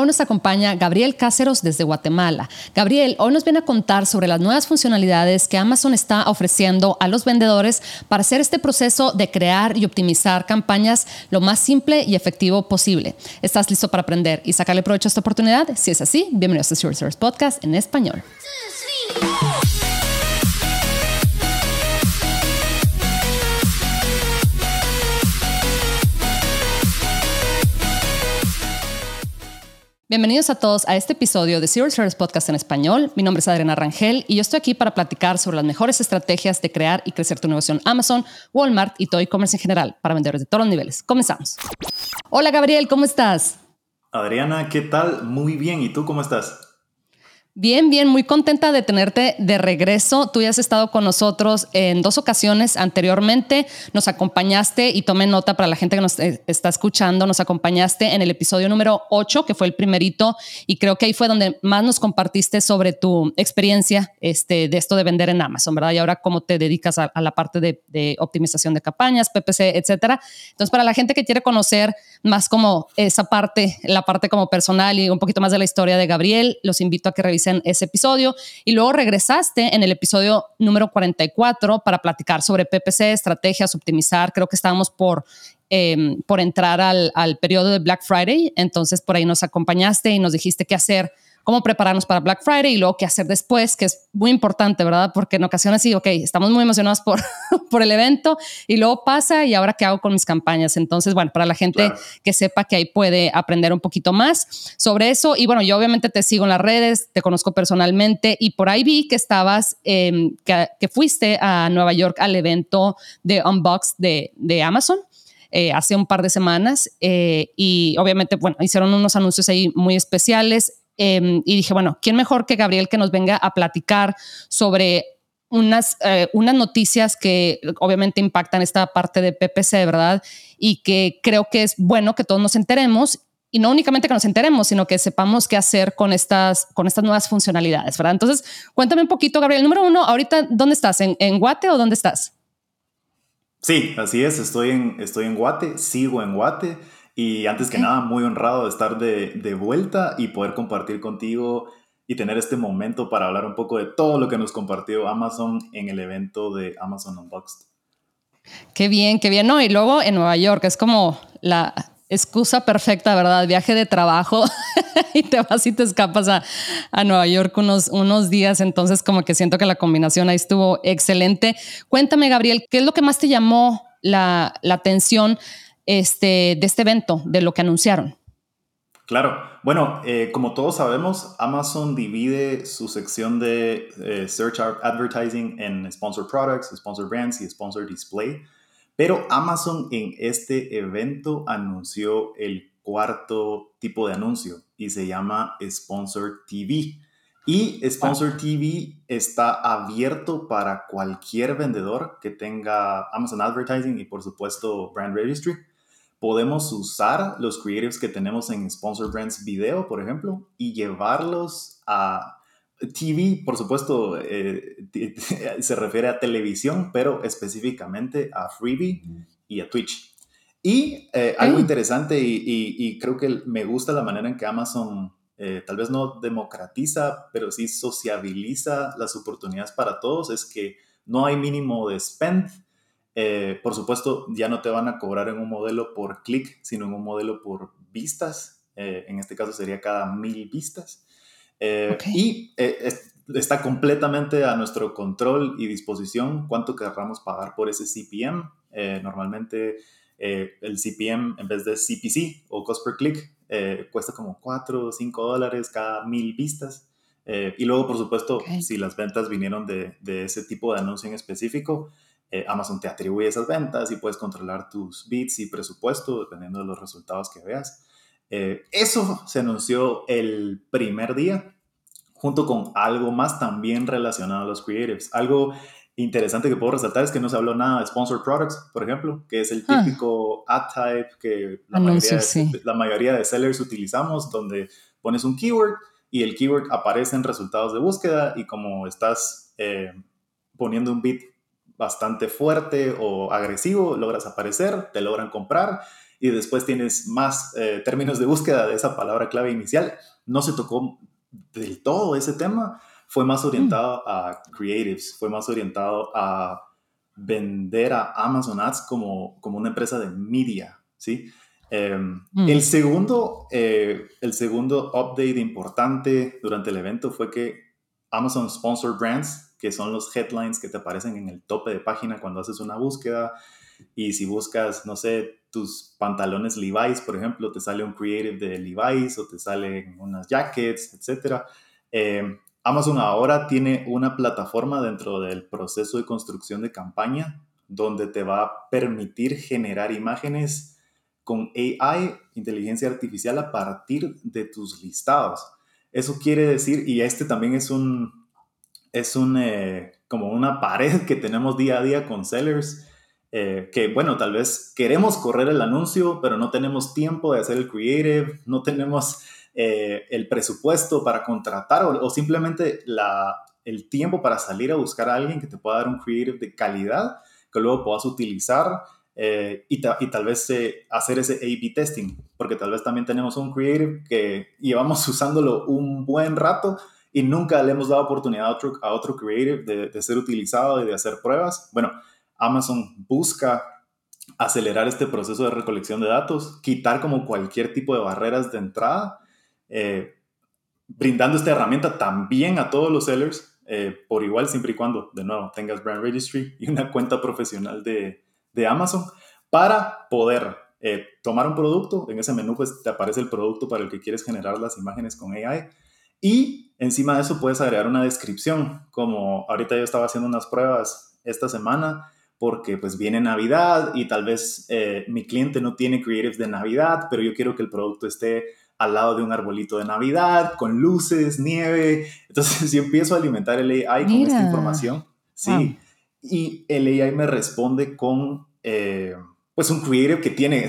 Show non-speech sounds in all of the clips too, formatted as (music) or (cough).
Hoy nos acompaña Gabriel Cáceros desde Guatemala. Gabriel, hoy nos viene a contar sobre las nuevas funcionalidades que Amazon está ofreciendo a los vendedores para hacer este proceso de crear y optimizar campañas lo más simple y efectivo posible. ¿Estás listo para aprender y sacarle provecho a esta oportunidad? Si es así, bienvenidos a Service Podcast en español. Bienvenidos a todos a este episodio de Zero Service Podcast en español. Mi nombre es Adriana Rangel y yo estoy aquí para platicar sobre las mejores estrategias de crear y crecer tu negocio en Amazon, Walmart y todo e-commerce en general para vendedores de todos los niveles. Comenzamos. Hola Gabriel, ¿cómo estás? Adriana, ¿qué tal? Muy bien. ¿Y tú cómo estás? Bien, bien, muy contenta de tenerte de regreso. Tú ya has estado con nosotros en dos ocasiones anteriormente. Nos acompañaste y tome nota para la gente que nos eh, está escuchando. Nos acompañaste en el episodio número 8, que fue el primerito, y creo que ahí fue donde más nos compartiste sobre tu experiencia este, de esto de vender en Amazon, ¿verdad? Y ahora cómo te dedicas a, la parte de, de, optimización de campañas, PPC, etcétera. Entonces, para la gente que quiere conocer más como esa parte, la parte como personal y un poquito más de la historia de Gabriel, los invito a que revisen ese episodio y luego regresaste en el episodio número 44 para platicar sobre PPC, estrategias, optimizar. Creo que estábamos por em, por entrar al, al, periodo de Black Friday. Entonces por ahí nos acompañaste y nos dijiste qué hacer cómo prepararnos para Black Friday y luego qué hacer después, que es muy importante, ¿verdad? Porque en ocasiones sí, ok, estamos muy emocionados por, (laughs) por el evento y luego pasa y ahora qué hago con mis campañas. Entonces, bueno, para la gente que sepa que ahí puede aprender un poquito más sobre eso. Y bueno, yo obviamente te sigo en las redes, te conozco personalmente y por ahí vi que estabas, em, que, fuiste a Nueva York al evento de Unbox de, de Amazon. Eh, hace un par de semanas eh, y obviamente, bueno, hicieron unos anuncios ahí muy especiales. Em, y dije, bueno, ¿quién mejor que Gabriel que nos venga a platicar sobre unas, eh, unas noticias que obviamente impactan esta parte de PPC, ¿verdad? Y que creo que es bueno que todos nos enteremos y no únicamente que nos enteremos, sino que sepamos qué hacer con estas, con estas nuevas funcionalidades, ¿verdad? Entonces, cuéntame un poquito, Gabriel. Número uno, ahorita, ¿dónde estás? ¿En, en Guate o dónde estás? Sí, así es. Estoy en, estoy en Guate, sigo en Guate. Y antes que nada, muy honrado de estar de, de, vuelta y poder compartir contigo y tener este momento para hablar un poco de todo lo que nos compartió Amazon en el evento de Amazon Unboxed. Qué bien, qué bien. No, y luego en Nueva York es como la excusa perfecta, ¿verdad? Viaje de trabajo (laughs) y te vas y te escapas a, a, Nueva York unos, unos días. Entonces, como que siento que la combinación ahí estuvo excelente. Cuéntame, Gabriel, ¿qué es lo que más te llamó la, la atención? Este, de este evento, de lo que anunciaron? Claro, bueno, eh, como todos sabemos, Amazon divide su sección de eh, Search Advertising en Sponsor Products, Sponsor Brands y Sponsor Display, pero Amazon en este evento anunció el cuarto tipo de anuncio y se llama Sponsor TV. Y Sponsor TV está abierto para cualquier vendedor que tenga Amazon Advertising y por supuesto Brand Registry podemos usar los creatives que tenemos en Sponsor Brands Video, por ejemplo, y llevarlos a TV, por supuesto, eh, (laughs) se refiere a televisión, pero específicamente a Freebie y a Twitch. Y eh, algo interesante y, creo que me gusta la manera en que Amazon eh, tal vez no democratiza, pero sí sociabiliza las oportunidades para todos, es que no hay mínimo de spend, eh, por supuesto, ya no te van a cobrar en un modelo por clic, sino en un modelo por vistas. Eh, en este caso sería cada mil vistas. Eh, y está completamente a nuestro control y disposición cuánto querramos pagar por ese CPM. normalmente el CPM en vez de CPC o cost per click cuesta como 4 o 5 dólares cada mil vistas. y luego, por supuesto, si las ventas vinieron de, de ese tipo de anuncio en específico, eh, Amazon te atribuye esas ventas y puedes controlar tus bits y presupuesto dependiendo de los resultados que veas. Eh, eso se anunció el primer día, junto con algo más también relacionado a los creatives. Algo interesante que puedo resaltar es que no se habló nada de sponsored products, por ejemplo, que es el ah. típico ad type que la, mayoría, de, la mayoría de sellers utilizamos, donde pones un keyword y el keyword aparece en resultados de búsqueda y como estás eh, poniendo un bit bastante fuerte o agresivo, logras aparecer, te logran comprar y después tienes más eh, términos de búsqueda de esa palabra clave inicial. No se tocó del todo ese tema, fue más orientado mm. a creatives, fue más orientado a vender a Amazon Ads como, como una empresa de media, ¿sí? Em, mm. el, segundo, eh, el segundo update importante durante el evento fue que Amazon Sponsored Brands, que son los headlines que te aparecen en el tope de página cuando haces una búsqueda, y si buscas, no sé, tus pantalones Levi's, por ejemplo, te sale un creative de Levi's o te salen unas jackets, etc. Em, Amazon ahora tiene una plataforma dentro del proceso de construcción de campaña donde te va a permitir generar imágenes con AI, inteligencia artificial, a partir de tus listados. Eso quiere decir, y este también es un, es un, eh, como una pared que tenemos día a día con sellers, eh, que bueno, tal vez queremos correr el anuncio, pero no tenemos tiempo de hacer el creative, no tenemos eh, el presupuesto para contratar o, simplemente la, el tiempo para salir a buscar a alguien que te pueda dar un creative de calidad que luego puedas utilizar y, y, tal vez hacer ese A-B testing, porque tal vez también tenemos un creative que llevamos (laughs) usándolo un buen rato y nunca le hemos dado oportunidad a otro, a otro creative de, de ser utilizado y de hacer pruebas. Bueno, Amazon busca acelerar este proceso de recolección de datos, quitar como cualquier tipo de barreras de entrada, eh, brindando esta herramienta también a todos los sellers eh, por igual, siempre y cuando, de nuevo, tengas Brand Registry y una cuenta profesional de, Amazon para poder eh, tomar un producto. En ese menú pues te aparece el producto para el que quieres generar las imágenes con AI. Y encima de eso puedes agregar una descripción, como ahorita yo estaba haciendo unas pruebas esta semana porque pues viene Navidad y tal vez eh, mi cliente no tiene creatives de Navidad, pero yo quiero que el producto esté al lado de un arbolito de Navidad, con luces, nieve. Entonces, (laughs) si empiezo a alimentar el AI con esta información, sí, y el AI me responde con, eh, pues, un creative que tiene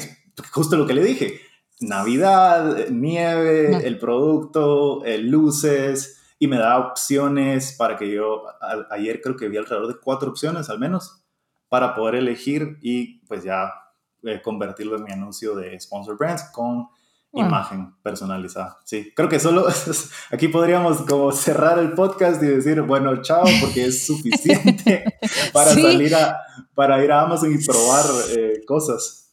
justo lo que le dije, Navidad, nieve, el producto, eh, luces, y me da opciones para que yo, ayer creo que vi alrededor de cuatro opciones al menos, para poder elegir y pues ya eh, convertirlo en mi anuncio de Sponsor Brands con imagen personalizada. Sí, creo que solo (laughs) aquí podríamos como cerrar el podcast y decir, bueno, chao, porque es suficiente (laughs) para salir a, para ir a Amazon y probar eh, cosas.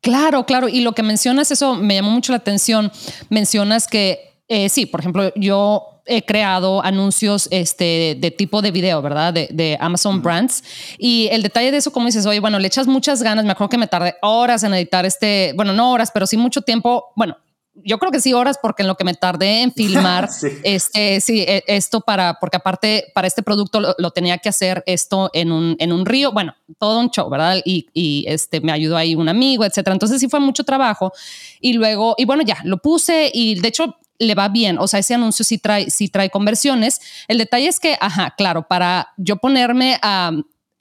Claro, claro. Y lo que mencionas, eso me llamó mucho la atención. Mencionas que, eh, sí, por ejemplo, yo he creado anuncios este, de tipo de video, ¿verdad? De, Amazon Brands. Y el detalle de eso, como dices, oye, bueno, le echas muchas ganas. Me acuerdo que me tardé horas en editar este, bueno, no horas, pero sí mucho tiempo. Bueno, yo creo que sí horas porque en lo que me tardé en (laughs) filmar este sí e, esto para porque aparte para este producto lo, tenía que hacer esto en un en un río bueno todo un show verdad y, y, este me ayudó ahí un amigo etcétera. Entonces sí fue mucho trabajo. Y luego y bueno ya lo puse y de hecho le va bien, o sea, ese anuncio sí trae, sí trae conversiones. El detalle es que, ajá, claro, para yo ponerme a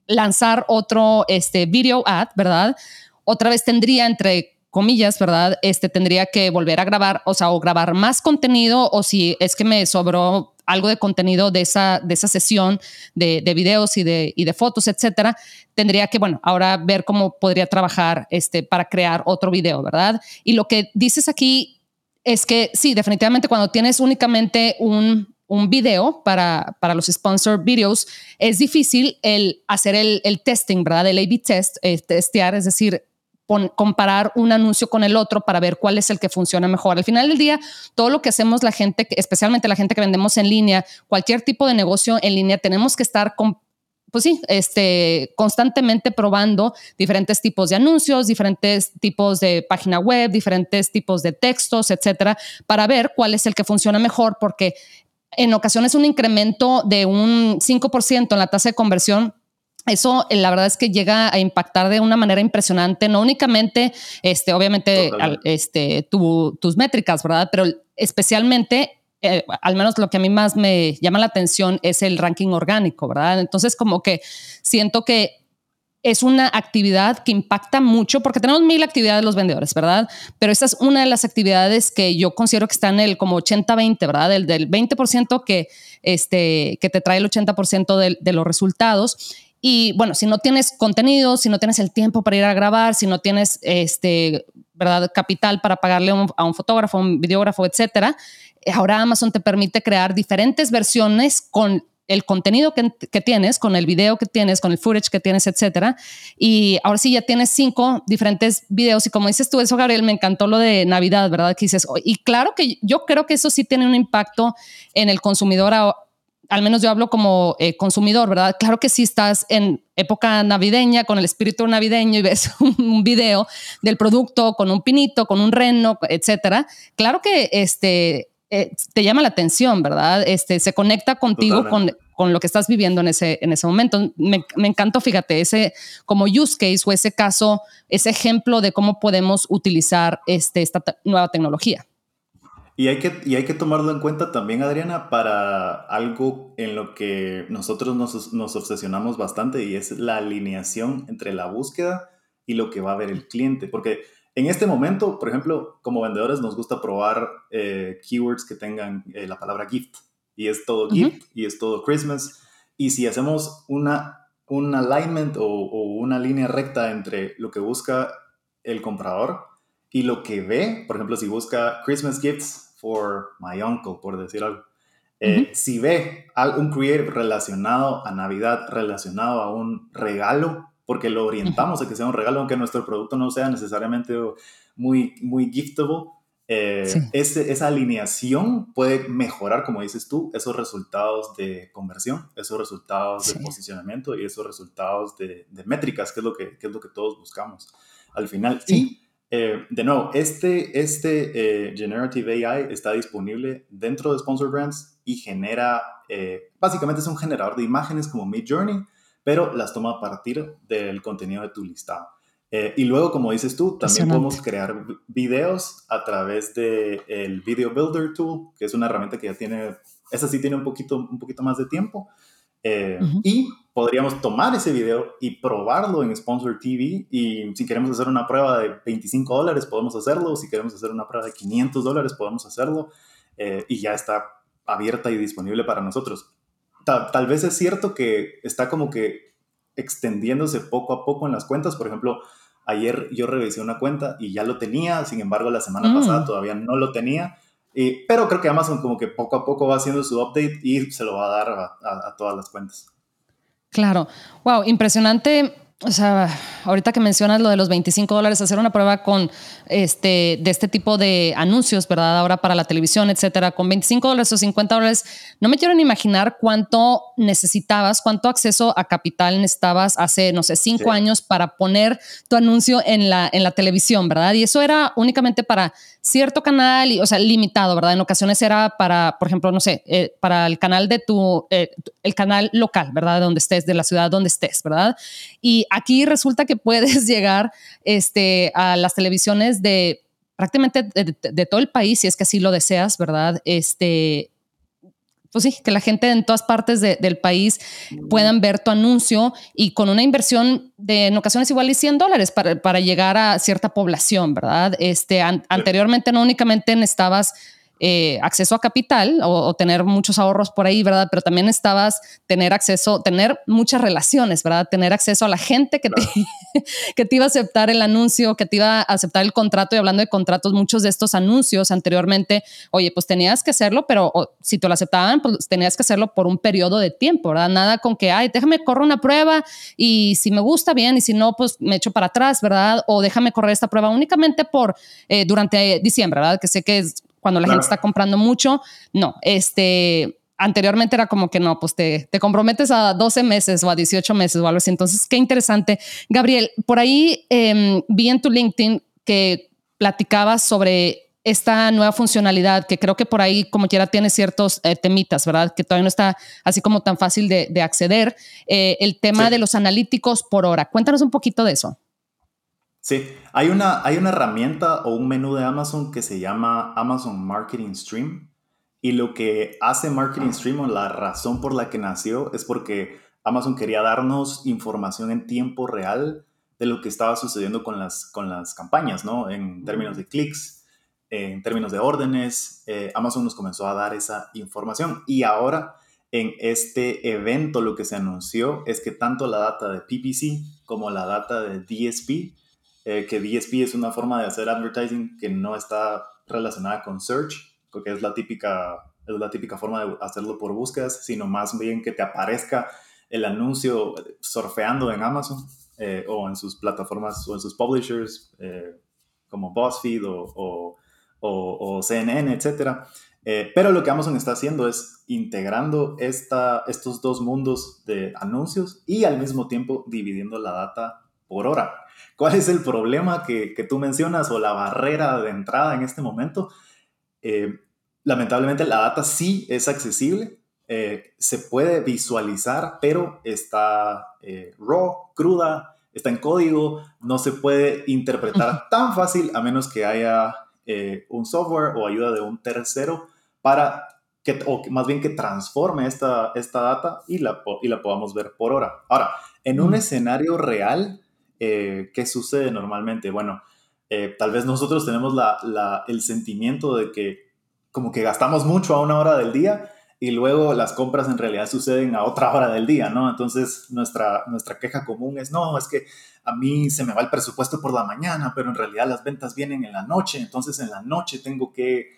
lanzar otro este, video ad, ¿verdad? Otra vez tendría entre comillas, ¿verdad? Este tendría que volver a grabar, o sea, o grabar más contenido, o si es que me sobró algo de contenido de esa, de esa sesión de, de videos y de, y de fotos, etcétera, tendría que, bueno, ahora ver cómo podría trabajar este, para crear otro video, ¿verdad? Y lo que dices aquí es que sí, definitivamente cuando tienes únicamente un, un video para, para los sponsor videos, es difícil el hacer el, el testing, ¿verdad? El A-B test, eh, testear, es decir, comparar un anuncio con el otro para ver cuál es el que funciona mejor. Al final del día, todo lo que hacemos la gente, especialmente la gente que vendemos en línea, cualquier tipo de negocio en línea, tenemos que estar con pues sí, este, constantemente probando diferentes tipos de anuncios, diferentes tipos de página web, diferentes tipos de textos, etcétera, para ver cuál es el que funciona mejor, porque en ocasiones un incremento de un 5% en la tasa de conversión eso la verdad es que llega a impactar de una manera impresionante, no únicamente, este, obviamente, este, tus métricas, ¿verdad? Pero especialmente eh, al menos lo que a mí más me llama la atención es el ranking orgánico, ¿verdad? Entonces, como que siento que es una actividad que impacta mucho porque tenemos mil actividades los vendedores, ¿verdad? Pero esta es una de las actividades que yo considero que está en el como 80-20, ¿verdad? El del 20% que, este, que te trae el 80% de, de los resultados. Y bueno, si no tienes contenido, si no tienes el tiempo para ir a grabar, si no tienes este, ¿verdad? capital para pagarle a un fotógrafo, un videógrafo, etcétera, ahora Amazon te permite crear diferentes versiones con el contenido que, tienes, con el video que tienes, con el footage que tienes, etcétera. Y ahora sí ya tienes cinco diferentes videos. Y como dices tú, eso, Gabriel, me encantó lo de Navidad, ¿verdad? Que dices, y claro que yo creo que eso sí tiene un impacto en el consumidor. Al menos yo hablo como eh, consumidor, ¿verdad? Claro que si estás en época navideña, con el espíritu navideño y ves (laughs) un video del producto con un pinito, con un reno, etcétera. Claro que este eh, te llama la atención, ¿verdad? Este, se conecta contigo con, con, lo que estás viviendo en ese, en ese momento. Me, me, encantó, fíjate, ese como use case o ese caso, ese ejemplo de cómo podemos utilizar este, esta nueva tecnología. Y hay, que, y hay que tomarlo en cuenta también, Adriana, para algo en lo que nosotros nos, nos obsesionamos bastante y es la alineación entre la búsqueda y lo que va a ver el cliente. Porque en este momento, por ejemplo, como vendedores nos gusta probar eh, keywords que tengan eh, la palabra gift. Y es todo gift y es todo Christmas. Y si hacemos una, un alignment o, una línea recta entre lo que busca el comprador y lo que ve, por ejemplo, si busca Christmas gifts for my uncle, por decir algo. Eh, si ve un creative relacionado a Navidad, relacionado a un regalo, porque lo orientamos a que sea un regalo, aunque nuestro producto no sea necesariamente muy, muy giftable. Eh, esa alineación puede mejorar, como dices tú, esos resultados de conversión, esos resultados de posicionamiento y esos resultados de, métricas, que es, lo que, es lo que todos buscamos al final. Sí. Eh, de nuevo, este, este eh, Generative AI está disponible dentro de Sponsor Brands y genera, básicamente es un generador de imágenes como Mid Journey, pero las toma a partir del contenido de tu listado. Eh, y luego, como dices tú, también podemos crear videos a través del el Video Builder Tool, que es una herramienta que ya tiene, esa sí tiene un poquito, un poquito más de tiempo. Eh, y podríamos tomar ese video y probarlo en Sponsor TV. Y si queremos hacer una prueba de 25 dólares, podemos hacerlo. Si queremos hacer una prueba de 500 dólares, podemos hacerlo. Eh, y ya está abierta y disponible para nosotros tal, vez es cierto que está como que extendiéndose poco a poco en las cuentas. Por ejemplo, ayer yo revisé una cuenta y ya lo tenía, sin embargo la semana pasada mm. todavía no lo tenía. pero creo que Amazon como que poco a poco va haciendo su update y se lo va a dar a todas las cuentas. Claro, wow, impresionante o sea, ahorita que mencionas lo de los 25 dólares, hacer una prueba con este, de este tipo de anuncios, ¿verdad? Ahora para la televisión, etcétera, con 25 dólares o 50 dólares, no me quiero ni imaginar cuánto necesitabas, cuánto acceso a capital necesitabas hace, no sé, cinco años para poner tu anuncio en la, en la televisión, ¿verdad? Y eso era únicamente para cierto canal, y, o sea, limitado, ¿verdad? En ocasiones era para, por ejemplo, no sé, eh, para el canal de tu, eh, el canal local, ¿verdad? De donde estés, de la ciudad donde estés, ¿verdad? Y aquí resulta que (laughs) puedes llegar este, a las televisiones de prácticamente de, todo el país, si es que así lo deseas, ¿verdad? Este, pues sí, que la gente en todas partes del país puedan ver tu anuncio y con una inversión de en ocasiones igual y 100 dólares para, para llegar a cierta población, ¿verdad? Este, anteriormente no únicamente necesitabas eh, acceso a capital o, tener muchos ahorros por ahí, ¿verdad? Pero también estabas tener acceso, tener muchas relaciones, ¿verdad? Tener acceso a la gente que, te, (laughs) que te iba a aceptar el anuncio, que te iba a aceptar el contrato. Y hablando de contratos, muchos de estos anuncios anteriormente, oye, pues tenías que hacerlo, pero si te lo aceptaban, pues tenías que hacerlo por un periodo de tiempo, ¿verdad? Nada con que, ay, déjame correr una prueba y si me gusta bien y si no, pues me echo para atrás, ¿verdad? O déjame correr esta prueba únicamente por eh, durante diciembre, ¿verdad? Que sé que es cuando la gente está comprando mucho. No, este, anteriormente era como que no, pues te, te, comprometes a 12 meses o a 18 meses o algo así. Entonces, qué interesante. Gabriel, por ahí em, vi en tu LinkedIn que platicabas sobre esta nueva funcionalidad que creo que por ahí como quiera tiene ciertos eh, temitas, ¿verdad? Que todavía no está así como tan fácil de, acceder. Eh, el tema de los analíticos por hora. Cuéntanos un poquito de eso. Sí, hay una, hay una herramienta o un menú de Amazon que se llama Amazon Marketing Stream. Y lo que hace Marketing Stream o la razón por la que nació es porque Amazon quería darnos información en tiempo real de lo que estaba sucediendo con las, con las campañas, ¿no? En términos de clics, en términos de órdenes, eh, Amazon nos comenzó a dar esa información. Y ahora en este evento lo que se anunció es que tanto la data de PPC como la data de DSP, eh, que DSP es una forma de hacer advertising que no está relacionada con search, porque es la típica, es la típica forma de hacerlo por búsquedas, sino más bien que te aparezca el anuncio surfeando en Amazon eh, o en sus plataformas o en sus publishers eh, como BuzzFeed o, o, o, CNN, etc. Eh, pero lo que Amazon está haciendo es integrando esta, estos dos mundos de anuncios y al mismo tiempo dividiendo la data por hora. ¿Cuál es el problema que, que tú mencionas o la barrera de entrada en este momento? lamentablemente la data sí es accesible, eh, se puede visualizar, pero está eh, raw, cruda, está en código, no se puede interpretar tan fácil a menos que haya eh, un software o ayuda de un tercero para que, o más bien que transforme esta, esta data y la, y la podamos ver por hora. Ahora, en un escenario real, ¿qué sucede normalmente? Bueno, tal vez nosotros tenemos la, el sentimiento de que como que gastamos mucho a una hora del día y luego las compras en realidad suceden a otra hora del día, ¿no? Entonces nuestra, nuestra queja común es, no, es que a mí se me va el presupuesto por la mañana, pero en realidad las ventas vienen en la noche, entonces en la noche tengo que,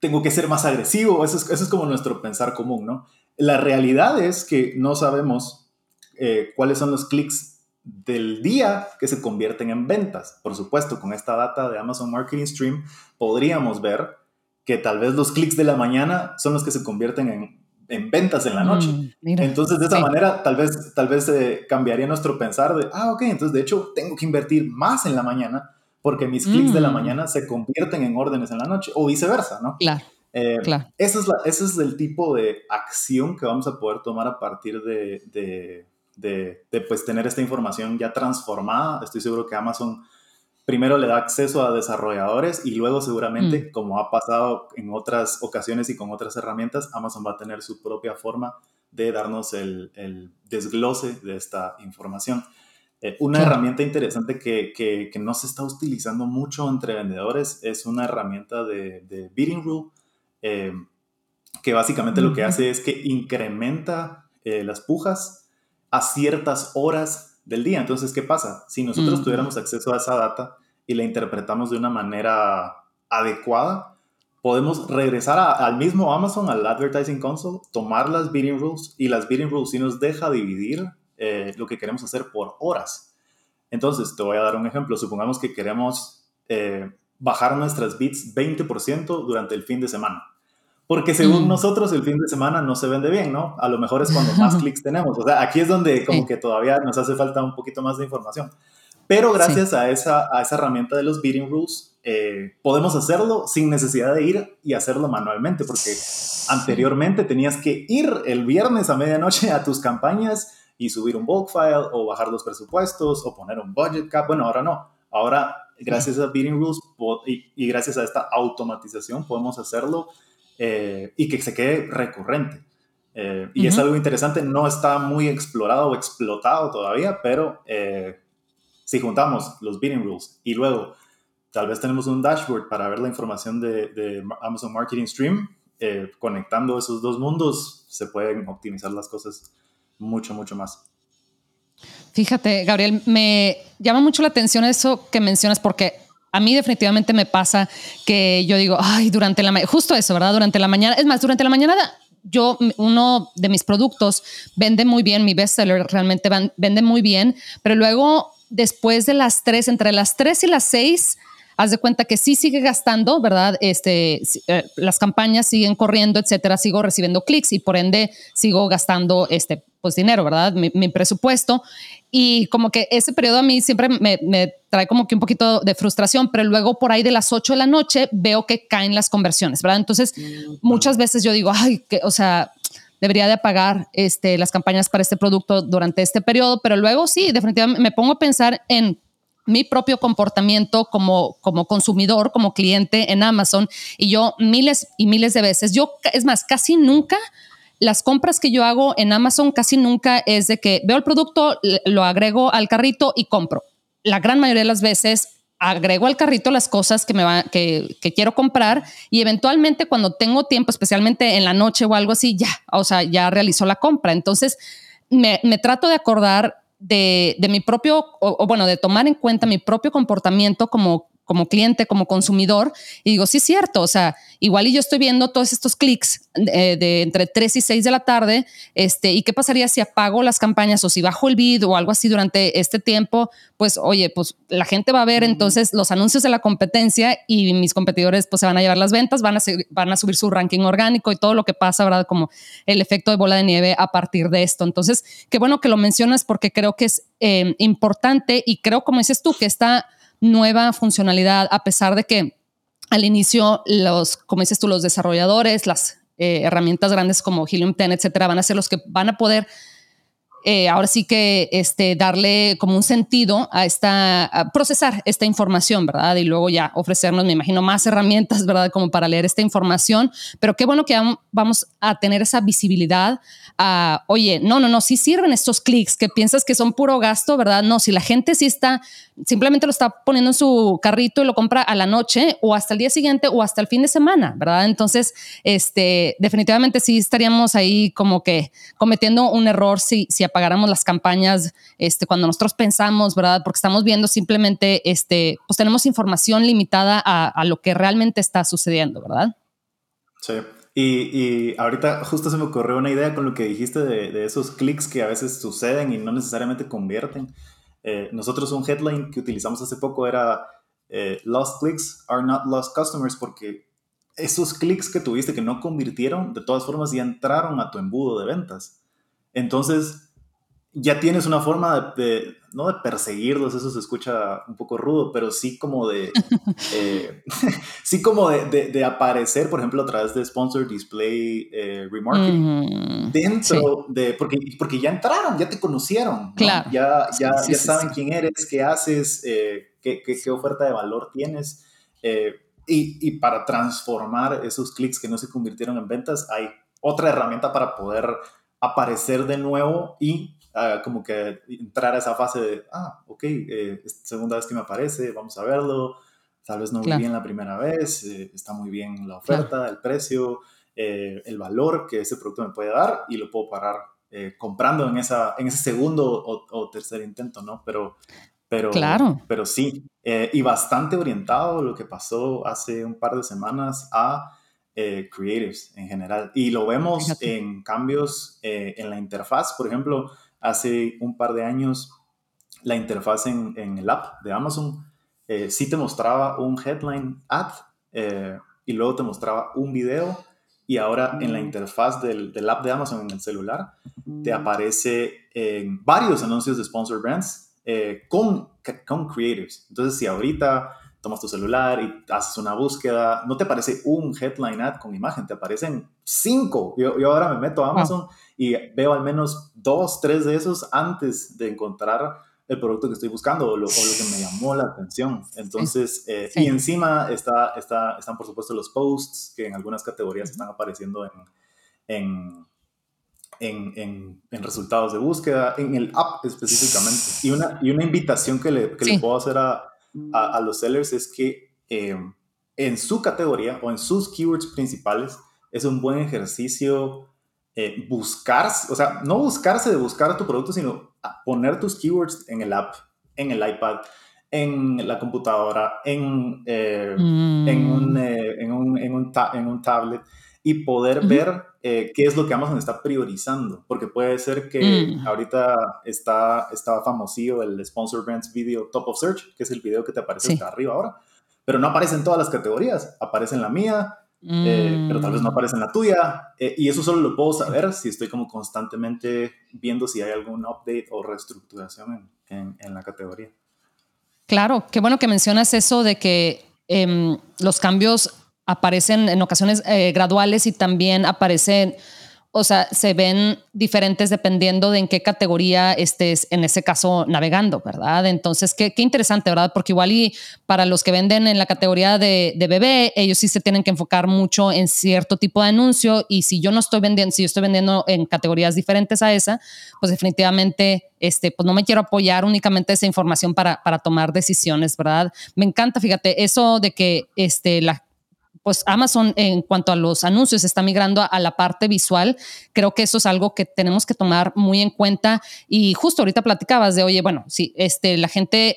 tengo que ser más agresivo, eso es, eso es como nuestro pensar común, ¿no? La realidad es que no sabemos eh, cuáles son los clics del día que se convierten en ventas. Por supuesto, con esta data de Amazon Marketing Stream podríamos ver que tal vez los clics de la mañana son los que se convierten en, en ventas en la mm, noche. entonces, de esa manera, tal vez, tal vez eh, cambiaría nuestro pensar de, ah, ok, entonces de hecho tengo que invertir más en la mañana porque mis clics de la mm. mañana se convierten en órdenes en la noche o viceversa, ¿no? Claro. Eh, claro. Ese, es la, ese es el tipo de acción que vamos a poder tomar a partir de, de, de, de pues, tener esta información ya transformada. Estoy seguro que Amazon primero le da acceso a desarrolladores y luego seguramente, mm. como ha pasado en otras ocasiones y con otras herramientas, Amazon va a tener su propia forma de darnos el, desglose de esta información. Eh, una herramienta interesante que, que, no se está utilizando mucho entre vendedores es una herramienta de, bidding rule, eh, que básicamente lo que hace es que incrementa eh, las pujas a ciertas horas del día. Entonces, ¿qué pasa? Si nosotros tuviéramos acceso a esa data y la interpretamos de una manera adecuada, podemos regresar al mismo Amazon, al Advertising Console, tomar las bidding rules y las bidding rules sí nos deja dividir eh, lo que queremos hacer por horas. Entonces, te voy a dar un ejemplo. Supongamos que queremos eh, bajar nuestras bits 20% durante el fin de semana. Porque según mm. nosotros el fin de semana no se vende bien, ¿no? A lo mejor es cuando más (laughs) clics tenemos. O sea, aquí es donde como que todavía nos hace falta un poquito más de información. Pero gracias a, esa, a esa herramienta de los bidding rules, eh, podemos hacerlo sin necesidad de ir y hacerlo manualmente, porque anteriormente tenías que ir el viernes a medianoche a tus campañas y subir un bulk file o bajar los presupuestos o poner un budget cap. Bueno, ahora no. Ahora, gracias a bidding rules y, y gracias a esta automatización, podemos hacerlo eh, y que se quede recurrente. Eh, y es algo interesante, no está muy explorado o explotado todavía, pero eh, si juntamos los bidding rules y luego tal vez tenemos un dashboard para ver la información de, de Amazon Marketing Stream, conectando esos dos mundos se pueden optimizar las cosas mucho, mucho más. Fíjate, Gabriel, me llama mucho la atención eso que mencionas porque a mí definitivamente me pasa que yo digo, ay, durante la mañana, justo eso, ¿verdad? Durante la mañana, es más, durante la mañana yo, uno de mis productos vende muy bien, mi bestseller realmente vende muy bien, pero luego después de las tres, entre las tres y las seis, haz de cuenta que sí sigue gastando, ¿verdad? Este, eh, las campañas siguen corriendo, etcétera, sigo recibiendo clics y por ende sigo gastando este, pues dinero, ¿verdad? Mi, presupuesto. Y como que ese periodo a mí siempre me, me, trae como que un poquito de frustración, pero luego por ahí de las 8 de la noche veo que caen las conversiones, ¿verdad? Entonces, muchas veces yo digo, ay, que, o sea, debería de apagar este, las campañas para este producto durante este periodo, pero luego sí, definitivamente me pongo a pensar en mi propio comportamiento como, como consumidor, como cliente en Amazon. Y yo miles y miles de veces, yo es más, casi nunca las compras que yo hago en Amazon casi nunca es de que veo el producto, lo agrego al carrito y compro. La gran mayoría de las veces agrego al carrito las cosas que me va, que, quiero comprar y eventualmente cuando tengo tiempo, especialmente en la noche o algo así, ya, o sea, ya realizó la compra. Entonces me trato de acordar de, de mi propio, o, bueno, de tomar en cuenta mi propio comportamiento como como cliente, como consumidor, y digo, sí es cierto, o sea, igual y yo estoy viendo todos estos clics eh, de, entre 3 y 6 de la tarde, este, y qué pasaría si apago las campañas o si bajo el bid o algo así durante este tiempo, pues oye, pues la gente va a ver entonces los anuncios de la competencia y mis competidores pues se van a llevar las ventas, van a, van a subir su ranking orgánico y todo lo que pasa, ¿verdad? Como el efecto de bola de nieve a partir de esto. Entonces, qué bueno que lo mencionas porque creo que es eh, importante y creo, como dices tú, que está nueva funcionalidad, a pesar de que al inicio los, como dices tú, los desarrolladores, las eh, herramientas grandes como Helium 10, etcétera, van a ser los que van a poder eh, ahora sí que este, darle como un sentido a esta, procesar esta información, ¿verdad? Y luego ya ofrecernos, me imagino, más herramientas, (laughs) ¿verdad? Como para leer esta información. Pero qué bueno que vamos a tener esa visibilidad a, oye, no, no, no, si sirven estos clics que piensas que son puro gasto, ¿verdad? No, si la gente sí está, simplemente lo está poniendo en su carrito y lo compra a la noche o hasta el día siguiente o hasta el fin de semana, ¿verdad? Entonces, este, definitivamente sí estaríamos ahí como que cometiendo un error si, si pagáramos las campañas este, cuando nosotros pensamos, ¿verdad? Porque estamos viendo simplemente, este, pues tenemos información limitada a, lo que realmente está sucediendo, ¿verdad? Sí. Y, ahorita justo se me ocurrió una idea con lo que dijiste de, esos clics que a veces suceden y no necesariamente convierten. Eh, nosotros un headline que utilizamos hace poco era eh, Lost clicks are not lost customers porque esos clics que tuviste que no convirtieron, de todas formas ya entraron a tu embudo de ventas. Entonces, ya tienes una forma de, no de perseguirlos, eso se escucha un poco rudo, pero sí como de, (laughs) eh, (laughs) sí como de, de, aparecer, por ejemplo, a través de Sponsor Display eh, Remarketing, dentro de, porque, porque ya entraron, ya te conocieron, ya, ya, ya saben quién eres, qué haces, eh, qué, qué, oferta de valor tienes. Y, y, para transformar esos clics que no se convirtieron en ventas, hay otra herramienta para poder aparecer de nuevo y como que entrar a esa fase de, ah, ok, eh, segunda vez que me aparece, vamos a verlo, tal vez no muy bien la primera vez, eh, está muy bien la oferta, el precio, eh, el valor que ese producto me puede dar y lo puedo parar comprando en, esa, en ese segundo o, tercer intento, ¿no? Pero, pero, claro. pero sí, y bastante orientado lo que pasó hace un par de semanas a creatives en general. Y lo vemos en cambios en la interfaz, por ejemplo, hace un par de años la interfaz en, el app de Amazon eh, sí te mostraba un headline ad eh, y luego te mostraba un video y ahora en la mm. interfaz del, app de Amazon en el celular te mm. aparece en varios anuncios de sponsor brands eh, con, con creatives. Entonces si ahorita tomas tu celular y haces una búsqueda, no te aparece un headline ad con imagen, te aparecen cinco. Yo, yo ahora me meto a Amazon y veo al menos dos, tres de esos antes de encontrar el producto que estoy buscando o lo, que me llamó la atención. Entonces, eh, y encima está, está, están por supuesto los posts que en algunas categorías están apareciendo en, en, en, en, resultados de búsqueda, en el app específicamente. Y una, y una invitación que le, que le puedo hacer a, a, los sellers es que em, en su categoría o en sus keywords principales es un buen ejercicio eh, buscar, o sea, no buscarse de buscar tu producto, sino poner tus keywords en el app, en el iPad, en la computadora, en, eh, en, un, mm. eh, en, un, en, un en, un, tablet y poder ver qué es lo que Amazon está priorizando, porque puede ser que mm. ahorita está, está famosillo el Sponsor Brands Video Top of Search, que es el video que te aparece acá arriba ahora, pero no aparece en todas las categorías, aparece en la mía, eh, pero tal vez no mm. aparece en la tuya, eh, y eso solo lo puedo saber si estoy como constantemente viendo si hay algún update o reestructuración en, en, la categoría. Claro, qué bueno que mencionas eso de que em, los cambios aparecen en ocasiones eh, graduales y también aparecen o sea, se ven diferentes dependiendo de en qué categoría estés, en ese caso, navegando, ¿verdad? Entonces, qué, qué interesante, ¿verdad? Porque igual y para los que venden en la categoría de, de, bebé, ellos sí se tienen que enfocar mucho en cierto tipo de anuncio y si yo no estoy vendiendo, si yo estoy vendiendo en categorías diferentes a esa, pues definitivamente, este, pues no me quiero apoyar únicamente esa información para, para tomar decisiones, ¿verdad? Me encanta, fíjate, eso de que este, la, pues Amazon en cuanto a los anuncios está migrando a, la parte visual. Creo que eso es algo que tenemos que tomar muy en cuenta. Y justo ahorita platicabas de, oye, bueno, sí, este, la gente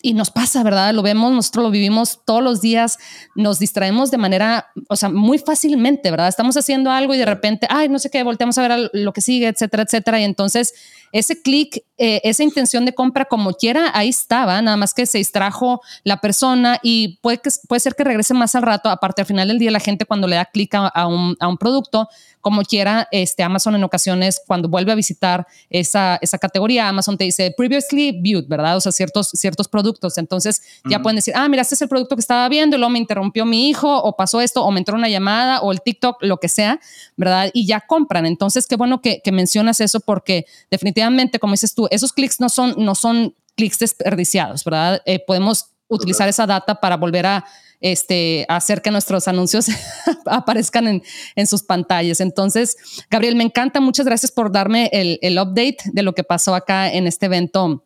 y nos pasa, ¿verdad? Lo vemos, nosotros lo vivimos todos los días, nos distraemos de manera, o sea, muy fácilmente, ¿verdad? Estamos haciendo algo y de repente, ay, no sé qué, volteamos a ver lo que sigue, etcétera, etcétera. Y entonces ese clic, eh, esa intención de compra como quiera, ahí estaba, nada más que se distrajo la persona y puede, que, puede ser que regrese más al rato. Aparte, al final del día, la gente cuando le da clic a, un, a un producto, como quiera, este Amazon en ocasiones cuando vuelve a visitar esa, esa categoría, Amazon te dice previously viewed, ¿verdad? O sea, ciertos, ciertos productos. Entonces ya pueden decir, ah, mira, este es el producto que estaba viendo y luego me interrumpió mi hijo o pasó esto o me entró una llamada o el TikTok, lo que sea, ¿verdad? Y ya compran. Entonces, qué bueno que, que mencionas eso porque definitivamente, como dices tú, esos clics no son, no son clics desperdiciados, ¿verdad? Eh, podemos utilizar esa data para volver a este, hacer que nuestros anuncios (laughs) aparezcan en, en, sus pantallas. Entonces, Gabriel, me encanta. Muchas gracias por darme el, el update de lo que pasó acá en este evento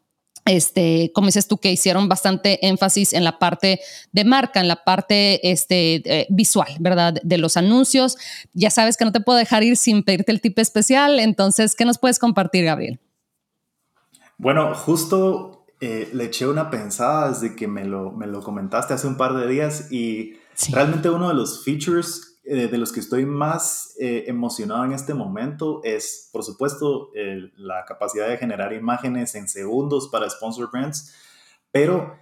este, como dices tú, que hicieron bastante énfasis en la parte de marca, en la parte este, eh, visual, ¿verdad? De los anuncios. Ya sabes que no te puedo dejar ir sin pedirte el tip especial. Entonces, ¿qué nos puedes compartir, Gabriel? Bueno, justo eh, le eché una pensada desde que me lo, me lo comentaste hace un par de días y realmente uno de los features eh, de los que estoy más eh, emocionado en este momento es, por supuesto, la capacidad de generar imágenes en segundos para sponsor brands, pero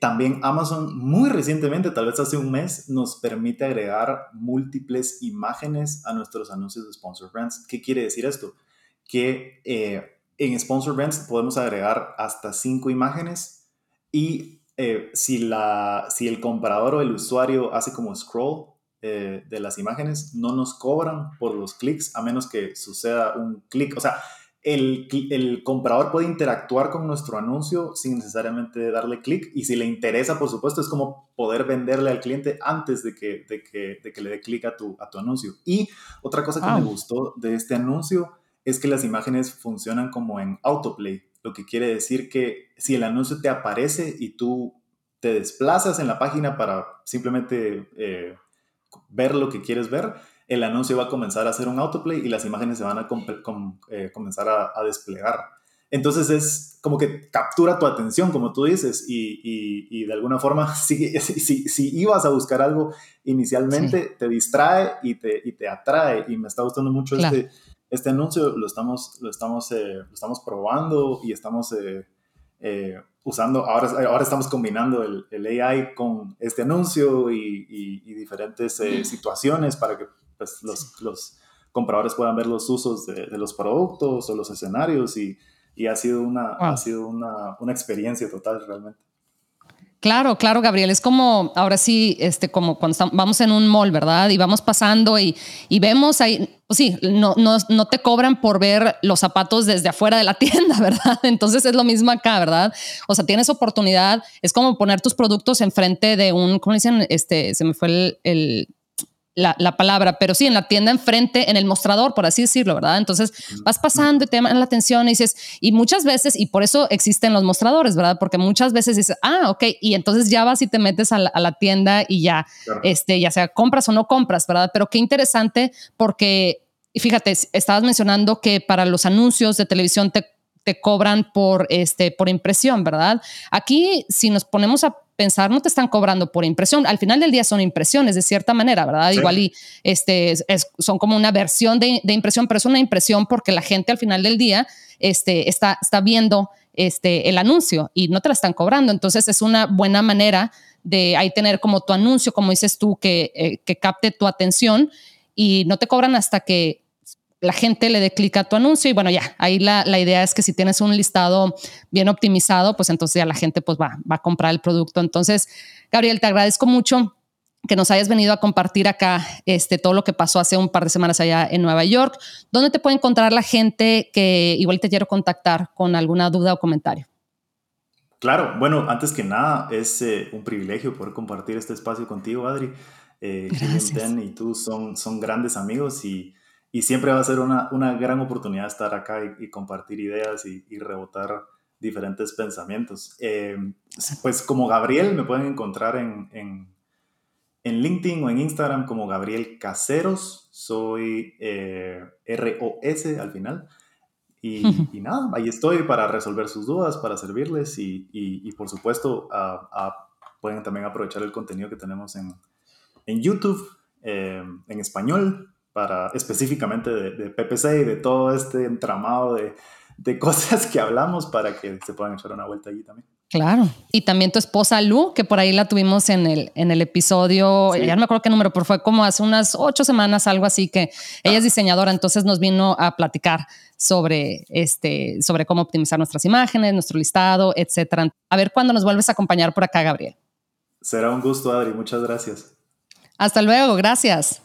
también Amazon muy recientemente, tal vez hace un mes, nos permite agregar múltiples imágenes a nuestros anuncios de sponsor brands. ¿Qué quiere decir esto? Que en Sponsor Brands podemos agregar hasta cinco imágenes y eh, si, la, si el comprador o el usuario hace como scroll eh, de las imágenes, no nos cobran por los clics a menos que suceda un clic. O sea, el, el, comprador puede interactuar con nuestro anuncio sin necesariamente darle clic y si le interesa, por supuesto, es como poder venderle al cliente antes de que, de que, de que le dé clic a tu, a tu anuncio. Y otra cosa que me gustó de este anuncio es que las imágenes funcionan como en autoplay, lo que quiere decir que si el anuncio te aparece y tú te desplazas en la página para simplemente eh, ver lo que quieres ver, el anuncio va a comenzar a hacer un autoplay y las imágenes se van a eh, comenzar a, desplegar. Entonces es como que captura tu atención, como tú dices, y, de alguna forma, (laughs) si, si, ibas a buscar algo inicialmente, te distrae y te, y te atrae. Y me está gustando mucho este, este anuncio lo estamos, lo estamos, eh, lo estamos probando y estamos eh, eh, usando, ahora, ahora estamos combinando el, el, AI con este anuncio y, y, diferentes situaciones para que pues, los, los, compradores puedan ver los usos de, de, los productos o los escenarios y, y ha sido, una, ha sido una, una experiencia total realmente. Claro, claro, Gabriel. Es como, ahora sí, este, como cuando vamos en un mall, ¿verdad? Y vamos pasando y, y vemos ahí, pues sí, no, no, no, te cobran por ver los zapatos desde afuera de la (laughs) tienda, ¿verdad? Entonces es lo mismo acá, ¿verdad? O sea, tienes oportunidad, es como poner tus productos enfrente de un, ¿cómo dicen? Este, se me fue el, el la, palabra, pero sí en la tienda enfrente, en el mostrador, por así decirlo, ¿verdad? Entonces vas pasando y te llaman la atención y dices, y muchas veces, y por eso existen los mostradores, ¿verdad? Porque muchas veces dices, ah, ok, y entonces ya vas y te metes a la, tienda y ya, este, ya sea compras o no compras, ¿verdad? Pero qué interesante porque, fíjate, estabas mencionando que para los anuncios de televisión te, te cobran por, este, por impresión, ¿verdad? Aquí, si nos ponemos a pensar, no te están cobrando por impresión. Al final del día son impresiones de cierta manera, ¿verdad? Igual y este, son como una versión de, impresión, pero es una impresión porque la gente al final del día este, está, está viendo este, el anuncio y no te la están cobrando. Entonces es una buena manera de ahí tener como tu anuncio, como dices tú, que, eh, que capte tu atención y no te cobran hasta que la gente le dé clic a tu anuncio y bueno, ya, ahí la, la, idea es que si tienes un listado bien optimizado, pues entonces ya la gente pues va, va a comprar el producto. Entonces, Gabriel, te agradezco mucho que nos hayas venido a compartir acá este, todo lo que pasó hace un par de semanas allá en Nueva York. ¿Dónde te puede encontrar la gente que igual te quiero contactar con alguna duda o comentario? Claro, bueno, antes que nada, es eh, un privilegio poder compartir este espacio contigo, Adri. Eh, y tú son, son grandes amigos y, y siempre va a ser una, una, gran oportunidad estar acá y, compartir ideas y, y, rebotar diferentes pensamientos. Eh, pues como Gabriel, me pueden encontrar en, en, en, LinkedIn o en Instagram como Gabriel Caseros, soy eh, R-O-S al final. Y, (laughs) y, nada, ahí estoy para resolver sus dudas, para servirles y, y por supuesto pueden también aprovechar el contenido que tenemos en, en YouTube, eh, en español, para específicamente de, de, PPC y de todo este entramado de, de (laughs) cosas que hablamos para que se puedan echar una vuelta allí también. Claro. Y también tu esposa Lu, que por ahí la tuvimos en el, en el episodio, ya no me acuerdo qué número, pero fue como hace unas ocho semanas, algo así, que ella es diseñadora, entonces nos vino a platicar sobre, este, sobre cómo optimizar nuestras imágenes, nuestro listado, etcétera. A ver cuándo nos vuelves a acompañar por acá, Gabriel. Será un gusto, Adri. Muchas gracias. Hasta luego. Gracias.